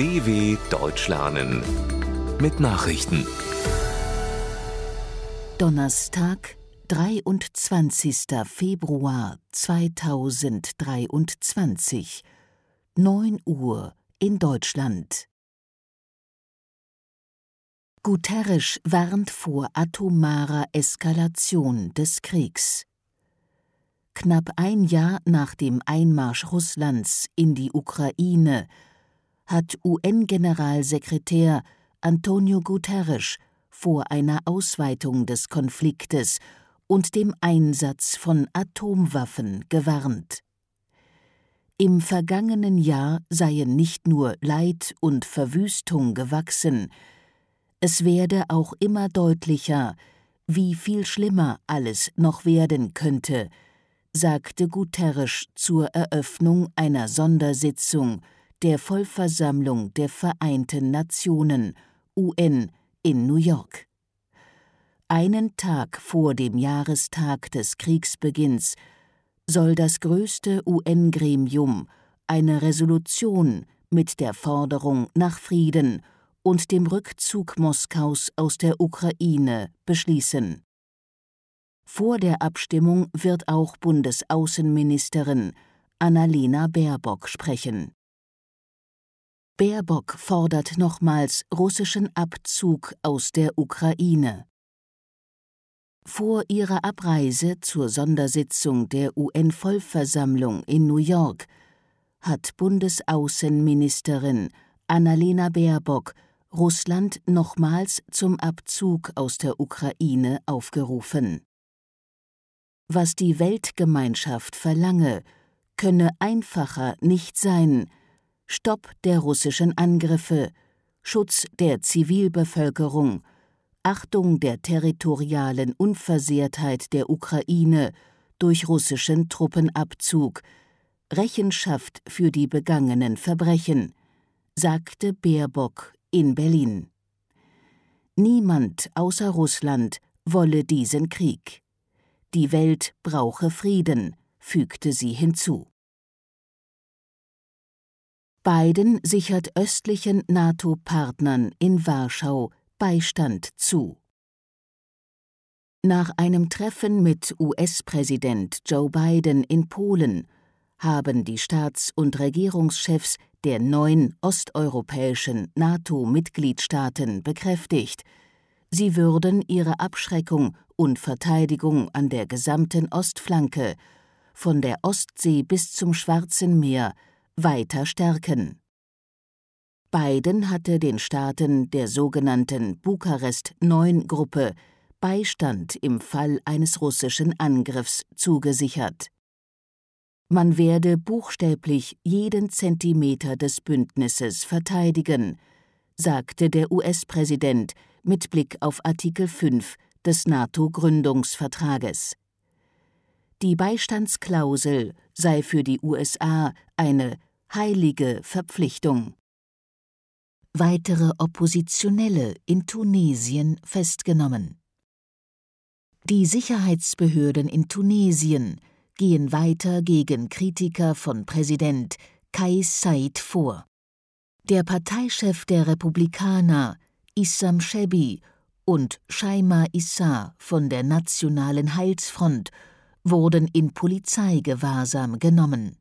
DW Deutsch lernen mit Nachrichten. Donnerstag, 23. Februar 2023, 9 Uhr in Deutschland. Guterres warnt vor atomarer Eskalation des Kriegs. Knapp ein Jahr nach dem Einmarsch Russlands in die Ukraine hat UN-Generalsekretär Antonio Guterres vor einer Ausweitung des Konfliktes und dem Einsatz von Atomwaffen gewarnt. Im vergangenen Jahr seien nicht nur Leid und Verwüstung gewachsen, es werde auch immer deutlicher, wie viel schlimmer alles noch werden könnte, sagte Guterres zur Eröffnung einer Sondersitzung der Vollversammlung der Vereinten Nationen UN in New York. Einen Tag vor dem Jahrestag des Kriegsbeginns soll das größte UN-Gremium eine Resolution mit der Forderung nach Frieden und dem Rückzug Moskaus aus der Ukraine beschließen. Vor der Abstimmung wird auch Bundesaußenministerin Annalena Baerbock sprechen. Baerbock fordert nochmals russischen Abzug aus der Ukraine. Vor ihrer Abreise zur Sondersitzung der UN-Vollversammlung in New York hat Bundesaußenministerin Annalena Baerbock Russland nochmals zum Abzug aus der Ukraine aufgerufen was die Weltgemeinschaft verlange, könne einfacher nicht sein Stopp der russischen Angriffe, Schutz der Zivilbevölkerung, Achtung der territorialen Unversehrtheit der Ukraine durch russischen Truppenabzug, Rechenschaft für die begangenen Verbrechen, sagte Baerbock in Berlin. Niemand außer Russland wolle diesen Krieg. Die Welt brauche Frieden, fügte sie hinzu. Biden sichert östlichen NATO-Partnern in Warschau Beistand zu. Nach einem Treffen mit US-Präsident Joe Biden in Polen haben die Staats- und Regierungschefs der neun osteuropäischen NATO-Mitgliedstaaten bekräftigt, sie würden ihre Abschreckung und Verteidigung an der gesamten Ostflanke, von der Ostsee bis zum Schwarzen Meer, weiter stärken. Biden hatte den Staaten der sogenannten Bukarest-9-Gruppe Beistand im Fall eines russischen Angriffs zugesichert. Man werde buchstäblich jeden Zentimeter des Bündnisses verteidigen, sagte der US-Präsident mit Blick auf Artikel 5 des NATO-Gründungsvertrages. Die Beistandsklausel sei für die USA eine heilige Verpflichtung. Weitere Oppositionelle in Tunesien festgenommen. Die Sicherheitsbehörden in Tunesien gehen weiter gegen Kritiker von Präsident Kais Said vor. Der Parteichef der Republikaner, Issam Shebi, und Shaima Issa von der Nationalen Heilsfront wurden in Polizeigewahrsam genommen.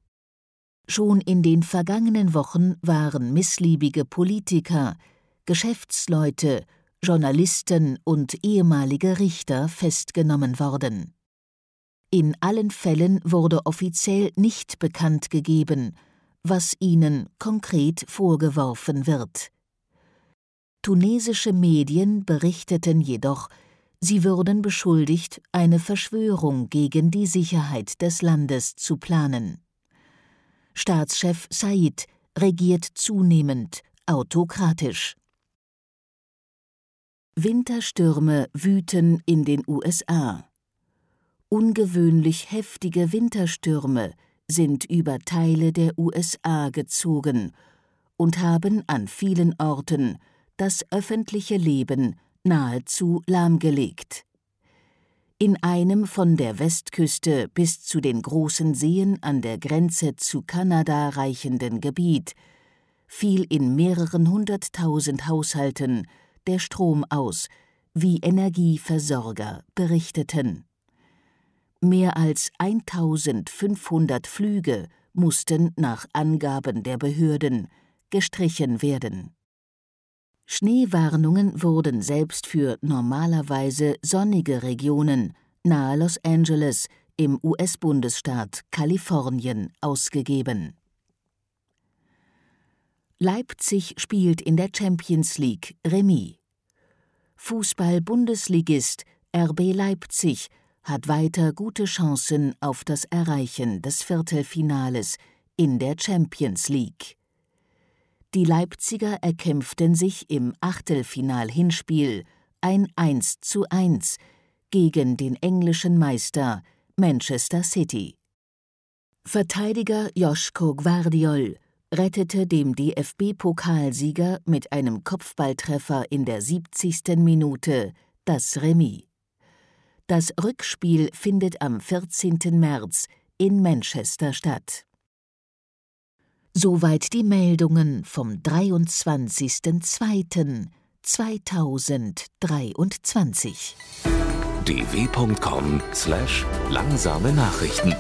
Schon in den vergangenen Wochen waren missliebige Politiker, Geschäftsleute, Journalisten und ehemalige Richter festgenommen worden. In allen Fällen wurde offiziell nicht bekannt gegeben, was ihnen konkret vorgeworfen wird. Tunesische Medien berichteten jedoch, sie würden beschuldigt, eine Verschwörung gegen die Sicherheit des Landes zu planen. Staatschef Said regiert zunehmend autokratisch. Winterstürme wüten in den USA. Ungewöhnlich heftige Winterstürme sind über Teile der USA gezogen und haben an vielen Orten das öffentliche Leben nahezu lahmgelegt. In einem von der Westküste bis zu den großen Seen an der Grenze zu Kanada reichenden Gebiet fiel in mehreren hunderttausend Haushalten der Strom aus, wie Energieversorger berichteten. Mehr als 1500 Flüge mussten nach Angaben der Behörden gestrichen werden. Schneewarnungen wurden selbst für normalerweise sonnige Regionen nahe Los Angeles im US-Bundesstaat Kalifornien ausgegeben. Leipzig spielt in der Champions League Remis. Fußball-Bundesligist RB Leipzig hat weiter gute Chancen auf das Erreichen des Viertelfinales in der Champions League. Die Leipziger erkämpften sich im Achtelfinal-Hinspiel ein 1:1 gegen den englischen Meister Manchester City. Verteidiger Joschko Gvardiol rettete dem DFB-Pokalsieger mit einem Kopfballtreffer in der 70. Minute das Remis. Das Rückspiel findet am 14. März in Manchester statt. Soweit die Meldungen vom 23.02.2023. dw.com/langsame Nachrichten